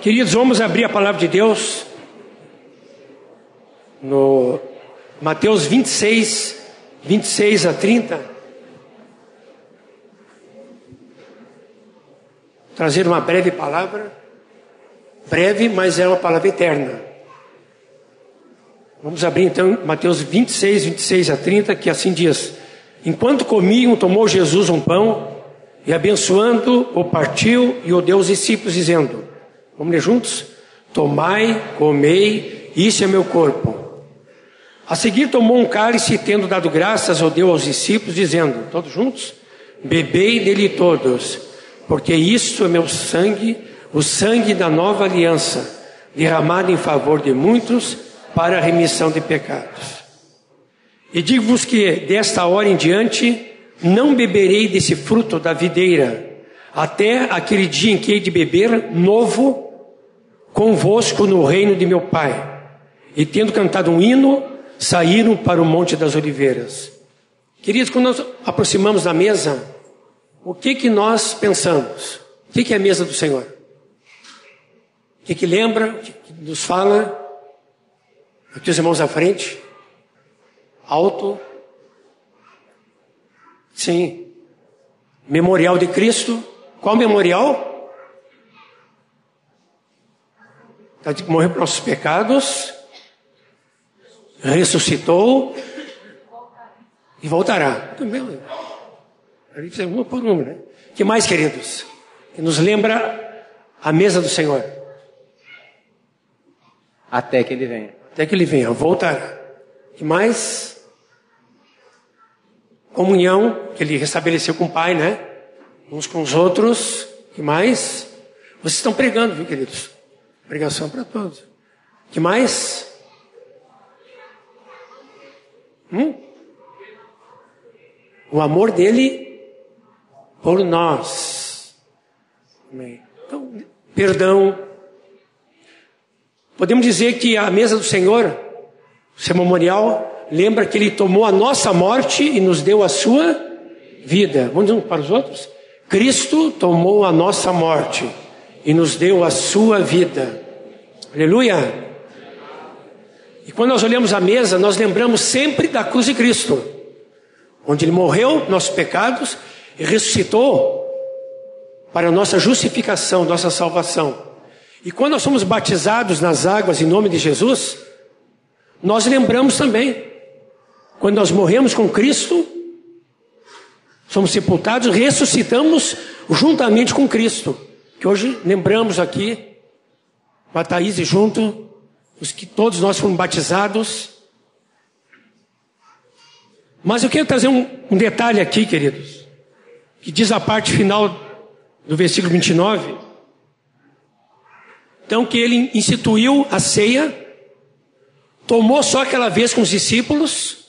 Queridos, vamos abrir a palavra de Deus no Mateus 26, 26 a 30. Trazer uma breve palavra, breve, mas é uma palavra eterna. Vamos abrir então Mateus 26, 26 a 30, que assim diz: Enquanto comiam, tomou Jesus um pão e abençoando, o partiu e o deu aos discípulos, dizendo: Vamos ler juntos? Tomai, comei, isso é meu corpo. A seguir tomou um cálice tendo dado graças, o deu aos discípulos, dizendo, todos juntos? Bebei dele todos, porque isto é meu sangue, o sangue da nova aliança, derramado em favor de muitos para a remissão de pecados. E digo-vos que desta hora em diante não beberei desse fruto da videira, até aquele dia em que hei de beber novo convosco no reino de meu Pai. E tendo cantado um hino, saíram para o Monte das Oliveiras. Queridos, quando nós aproximamos da mesa, o que que nós pensamos? O que, que é a mesa do Senhor? O que, que lembra? O que, que nos fala? Aqui os irmãos à frente. Alto. Sim. Memorial de Cristo. Qual memorial? Morreu para nossos pecados, ressuscitou e voltará. Ali uma por uma, né? que mais, queridos? Que nos lembra a mesa do Senhor. Até que ele venha. Até que ele venha, voltará. Que mais? Comunhão que ele restabeleceu com o Pai, né? Uns com os outros. Que mais? Vocês estão pregando, viu, queridos? Pregação para todos. Que mais? Hum? O amor dele por nós. Então, perdão. Podemos dizer que a mesa do Senhor, o seu memorial, lembra que ele tomou a nossa morte e nos deu a sua vida. Vamos um para os outros? Cristo tomou a nossa morte e nos deu a sua vida. Aleluia! E quando nós olhamos a mesa, nós lembramos sempre da cruz de Cristo, onde Ele morreu nossos pecados e ressuscitou para a nossa justificação, nossa salvação. E quando nós somos batizados nas águas em nome de Jesus, nós lembramos também, quando nós morremos com Cristo, somos sepultados, ressuscitamos juntamente com Cristo que hoje lembramos aqui, com a Thaís junto, os que todos nós fomos batizados. Mas eu quero trazer um, um detalhe aqui, queridos, que diz a parte final do versículo 29. Então, que ele instituiu a ceia, tomou só aquela vez com os discípulos,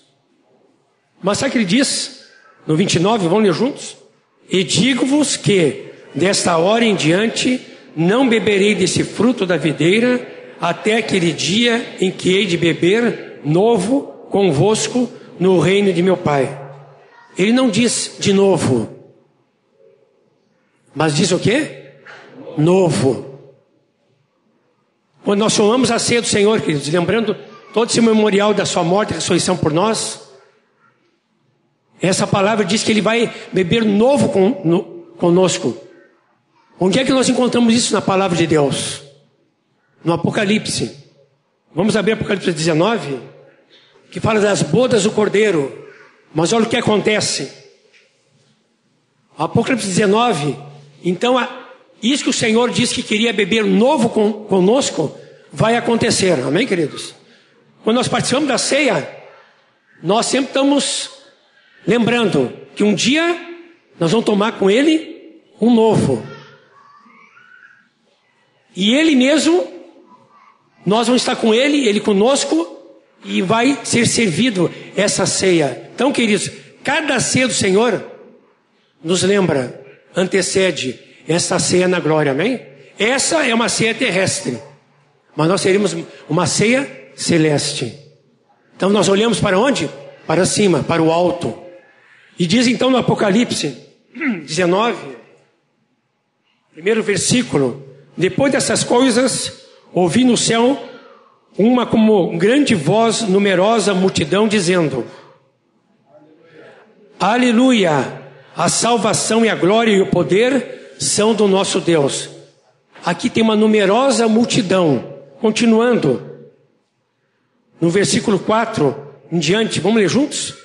mas sabe o que ele diz? No 29, vamos ler juntos? E digo-vos que Desta hora em diante, não beberei desse fruto da videira, até aquele dia em que hei de beber novo convosco no reino de meu Pai. Ele não diz de novo, mas diz o quê? Novo. Quando nós somamos a ceia do Senhor, queridos, lembrando todo esse memorial da sua morte e ressurreição por nós, essa palavra diz que ele vai beber novo com, no, conosco Onde é que nós encontramos isso na palavra de Deus? No Apocalipse. Vamos abrir Apocalipse 19, que fala das bodas do cordeiro. Mas olha o que acontece. Apocalipse 19, então isso que o Senhor disse que queria beber novo conosco, vai acontecer. Amém, queridos? Quando nós participamos da ceia, nós sempre estamos lembrando que um dia nós vamos tomar com Ele um novo. E Ele mesmo, nós vamos estar com Ele, Ele conosco, e vai ser servido essa ceia. Então, queridos, cada ceia do Senhor nos lembra, antecede essa ceia na glória, amém? Essa é uma ceia terrestre, mas nós teremos uma ceia celeste. Então nós olhamos para onde? Para cima, para o alto. E diz então no Apocalipse 19, primeiro versículo, Depois dessas coisas, ouvi no céu uma como grande voz, numerosa multidão, dizendo: Aleluia! A salvação e a glória e o poder são do nosso Deus. Aqui tem uma numerosa multidão. Continuando, no versículo 4 em diante, vamos ler juntos?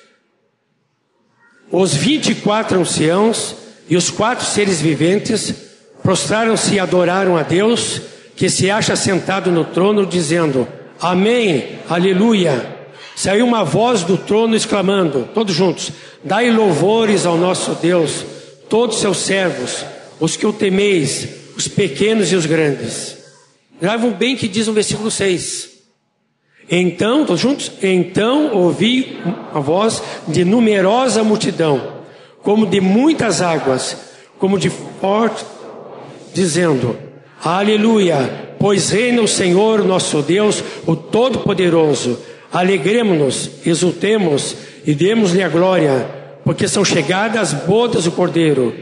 Os vinte e quatro anciãos e os quatro seres viventes prostraram-se e adoraram a Deus, que se acha sentado no trono, dizendo: Amém, Aleluia. Saiu uma voz do trono exclamando, todos juntos: Dai louvores ao nosso Deus, todos seus servos, os que o temeis, os pequenos e os grandes. Gravam bem que diz no versículo 6. Então, todos juntos? Então ouvi a voz de numerosa multidão, como de muitas águas, como de forte, dizendo: Aleluia, pois reina o Senhor nosso Deus, o Todo-Poderoso. Alegremos-nos, exultemos e demos-lhe a glória, porque são chegadas as bodas do Cordeiro,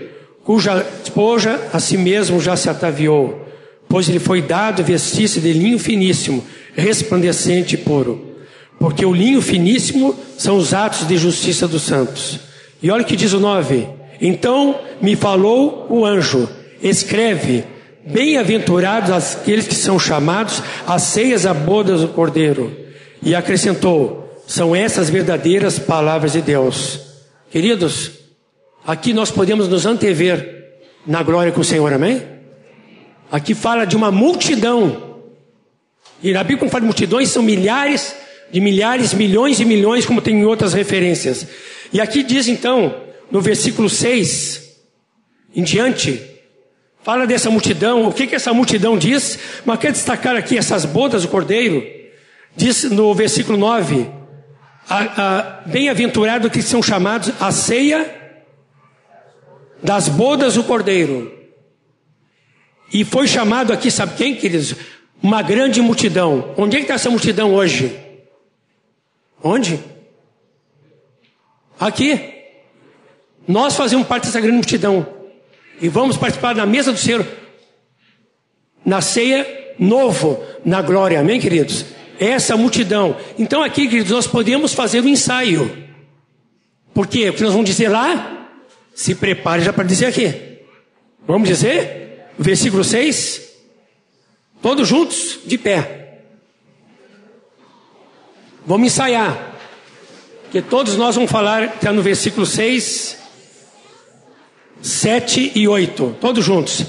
cuja esposa a si mesmo já se ataviou, pois lhe foi dado vestir-se de linho finíssimo resplandecente e puro. Porque o linho finíssimo são os atos de justiça dos santos. E olha o que diz o 9: Então me falou o anjo: escreve, bem-aventurados aqueles que são chamados às ceias a bodas do cordeiro. E acrescentou: são essas verdadeiras palavras de Deus. Queridos, aqui nós podemos nos antever na glória com o Senhor, amém? Aqui fala de uma multidão e na Bíblia, quando fala de multidões, são milhares de milhares, milhões e milhões, como tem em outras referências. E aqui diz então, no versículo 6 em diante, fala dessa multidão, o que, que essa multidão diz, mas quero destacar aqui essas bodas do cordeiro, diz no versículo 9: bem-aventurado que são chamados a ceia das bodas do cordeiro. E foi chamado aqui, sabe quem, queridos? uma grande multidão. Onde é que está essa multidão hoje? Onde? Aqui. Nós fazemos parte dessa grande multidão. E vamos participar da mesa do Senhor. Na ceia novo, na glória. Amém, queridos? Essa multidão. Então aqui, queridos, nós podemos fazer um ensaio. Por quê? Porque nós vamos dizer lá. Se prepare já para dizer aqui. Vamos dizer? Versículo 6. Todos juntos, de pé. Vamos ensaiar. Que todos nós vamos falar, está no versículo 6, 7 e 8. Todos juntos.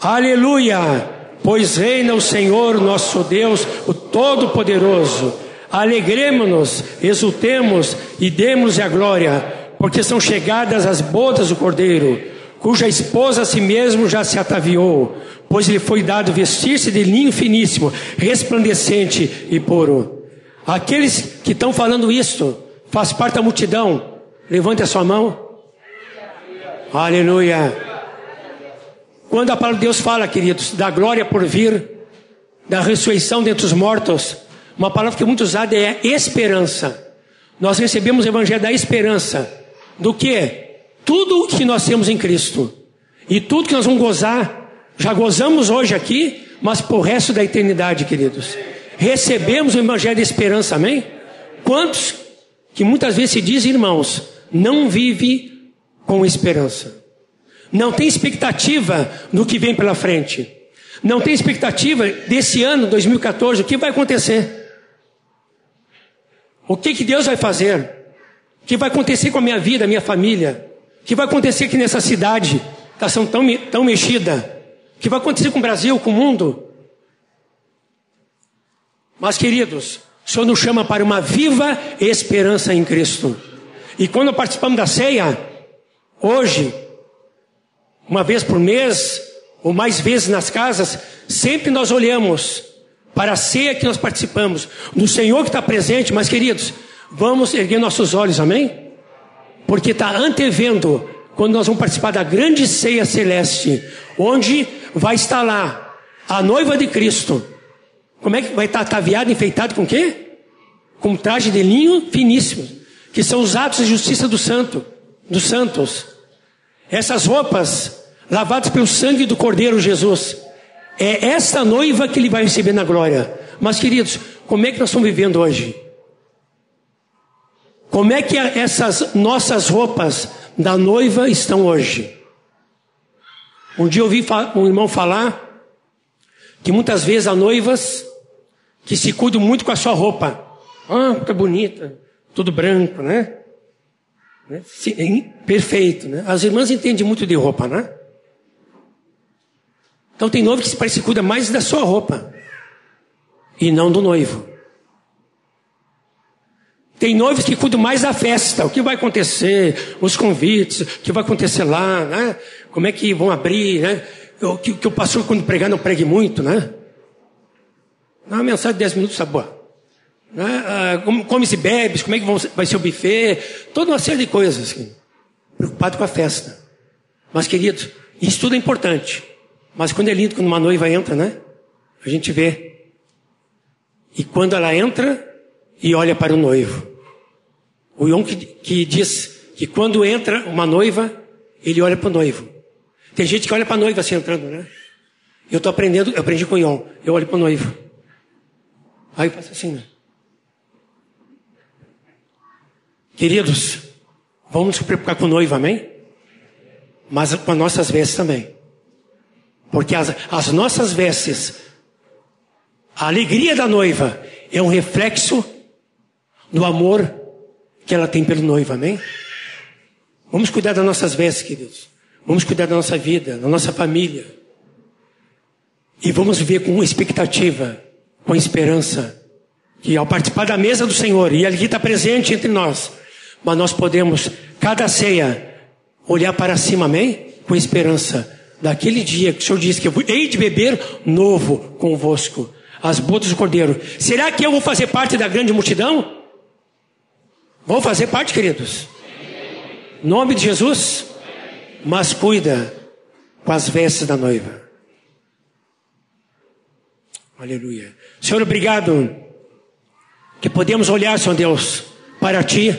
Aleluia! Pois reina o Senhor nosso Deus, o Todo-Poderoso. Alegremos-nos, exultemos e demos-lhe a glória, porque são chegadas as bodas do Cordeiro, cuja esposa a si mesmo já se ataviou pois lhe foi dado vestir-se de linho finíssimo, resplandecente e puro. Aqueles que estão falando isto, faz parte da multidão, levante a sua mão. Aleluia. Quando a palavra de Deus fala, queridos, da glória por vir, da ressurreição dentre os mortos, uma palavra que é muito usada é esperança. Nós recebemos o evangelho da esperança. Do que? Tudo que nós temos em Cristo. E tudo que nós vamos gozar já gozamos hoje aqui, mas por resto da eternidade, queridos. Recebemos o Evangelho de esperança, amém? Quantos que muitas vezes se dizem irmãos, não vive com esperança. Não tem expectativa do que vem pela frente. Não tem expectativa desse ano, 2014, o que vai acontecer. O que, que Deus vai fazer? O que vai acontecer com a minha vida, a minha família? O que vai acontecer aqui nessa cidade? Está sendo tão, tão mexida. O que vai acontecer com o Brasil, com o mundo? Mas, queridos, o Senhor nos chama para uma viva esperança em Cristo. E quando participamos da ceia, hoje, uma vez por mês, ou mais vezes nas casas, sempre nós olhamos para a ceia que nós participamos, do Senhor que está presente, mas queridos, vamos erguer nossos olhos, amém? Porque está antevendo quando nós vamos participar da grande ceia celeste, onde vai estar lá a noiva de Cristo. Como é que vai estar ataviada, enfeitada com quê? Com traje de linho finíssimo, que são os atos de justiça do santo, dos santos. Essas roupas lavadas pelo sangue do Cordeiro Jesus, É esta noiva que ele vai receber na glória. Mas, queridos, como é que nós estamos vivendo hoje? Como é que essas nossas roupas da noiva estão hoje? Um dia eu ouvi um irmão falar que muitas vezes há noivas que se cuidam muito com a sua roupa. Ah, tá bonita, tudo branco, né? Né? Perfeito, né? As irmãs entendem muito de roupa, né? Então tem noivo que se parece cuida mais da sua roupa e não do noivo. Tem noivos que cuidam mais da festa, o que vai acontecer, os convites, o que vai acontecer lá, né? Como é que vão abrir, né? O que, que o pastor, quando pregar, não pregue muito, né? Dá uma mensagem de 10 minutos, tá boa. Né? Ah, como, come se bebe, como é que vai ser o buffet, toda uma série de coisas. Assim. Preocupado com a festa. Mas, querido, isso tudo é importante. Mas quando é lindo, quando uma noiva entra, né? A gente vê. E quando ela entra e olha para o noivo. O Ion que, que diz que quando entra uma noiva, ele olha para o noivo. Tem gente que olha para a noiva assim entrando, né? Eu estou aprendendo, eu aprendi com o Ion. Eu olho para o noivo. Aí eu faço assim, né? Queridos, vamos nos preocupar com o noivo, amém? Mas com as nossas vestes também. Porque as, as nossas vestes, a alegria da noiva é um reflexo do amor que ela tem pelo noivo, amém? Vamos cuidar das nossas vestes, queridos. Vamos cuidar da nossa vida, da nossa família. E vamos viver com expectativa, com esperança. Que ao participar da mesa do Senhor, e Ele está presente entre nós, mas nós podemos, cada ceia, olhar para cima, amém? Com esperança. Daquele dia que o Senhor disse que eu hei de beber novo convosco, as bodas do Cordeiro. Será que eu vou fazer parte da grande multidão? Vou fazer parte, queridos? Nome de Jesus? Mas cuida com as vestes da noiva. Aleluia. Senhor, obrigado que podemos olhar, Senhor Deus, para Ti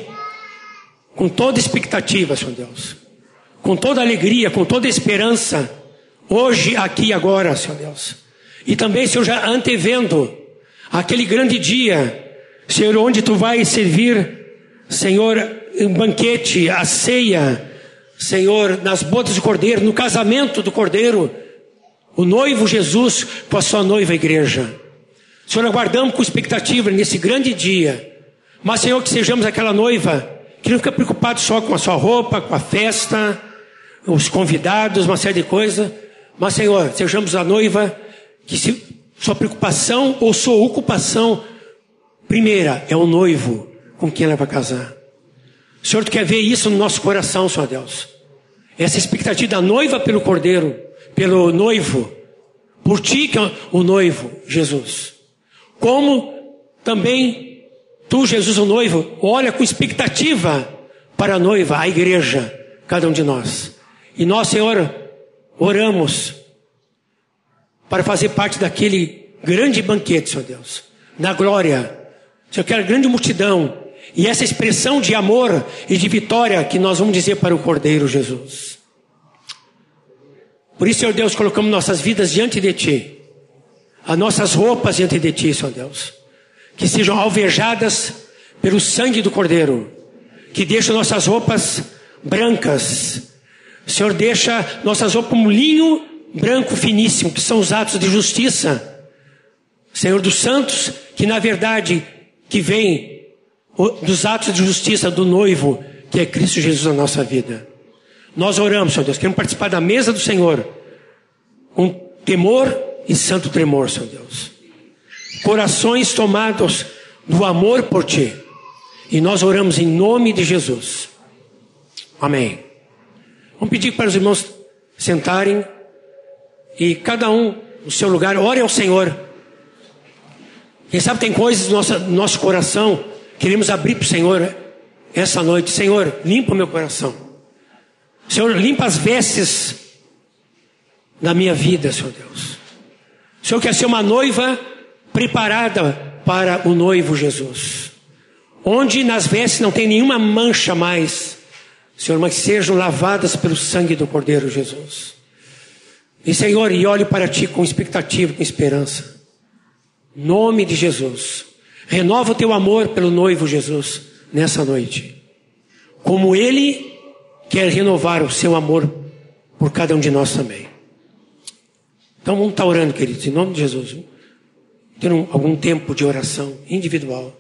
com toda expectativa, Senhor Deus, com toda alegria, com toda esperança, hoje, aqui e agora, Senhor Deus. E também, Senhor, já antevendo aquele grande dia, Senhor, onde Tu vai servir, Senhor, um banquete, a ceia, Senhor, nas bodas do Cordeiro, no casamento do Cordeiro, o noivo Jesus com a sua noiva igreja. Senhor, aguardamos com expectativa nesse grande dia. Mas, Senhor, que sejamos aquela noiva que não fica preocupado só com a sua roupa, com a festa, os convidados, uma série de coisas. Mas, Senhor, sejamos a noiva que se, sua preocupação ou sua ocupação primeira é o noivo com quem ela vai casar. Senhor, tu quer ver isso no nosso coração, Senhor Deus. Essa expectativa da noiva pelo cordeiro, pelo noivo, por ti que é o noivo, Jesus. Como também Tu, Jesus, o noivo, olha com expectativa para a noiva, a igreja, cada um de nós. E nós, Senhor, oramos para fazer parte daquele grande banquete, Senhor Deus, na glória. Senhor, aquela grande multidão e essa expressão de amor e de vitória que nós vamos dizer para o Cordeiro Jesus. Por isso, Senhor Deus, colocamos nossas vidas diante de Ti, as nossas roupas diante de Ti, Senhor Deus que sejam alvejadas pelo sangue do Cordeiro, que deixe nossas roupas brancas. O Senhor deixa nossas roupas como linho branco finíssimo, que são os atos de justiça. Senhor dos santos, que na verdade que vem dos atos de justiça do noivo, que é Cristo Jesus na nossa vida. Nós oramos, Senhor Deus, queremos participar da mesa do Senhor com temor e santo tremor, Senhor Deus corações tomados do amor por ti. E nós oramos em nome de Jesus. Amém. Vamos pedir para os irmãos sentarem e cada um no seu lugar, ore ao Senhor. Quem sabe tem coisas no nosso, no nosso coração, queremos abrir para o Senhor essa noite. Senhor, limpa o meu coração. Senhor, limpa as vestes da minha vida, Senhor Deus. O Senhor quer ser uma noiva preparada para o noivo Jesus. Onde nas vestes não tem nenhuma mancha mais, Senhor, mas sejam lavadas pelo sangue do Cordeiro Jesus. E Senhor, e olho para Ti com expectativa, com esperança. Nome de Jesus. Renova o Teu amor pelo noivo Jesus nessa noite. Como Ele quer renovar o Seu amor por cada um de nós também. Então vamos estar orando, queridos, em nome de Jesus. Ter um, algum tempo de oração individual.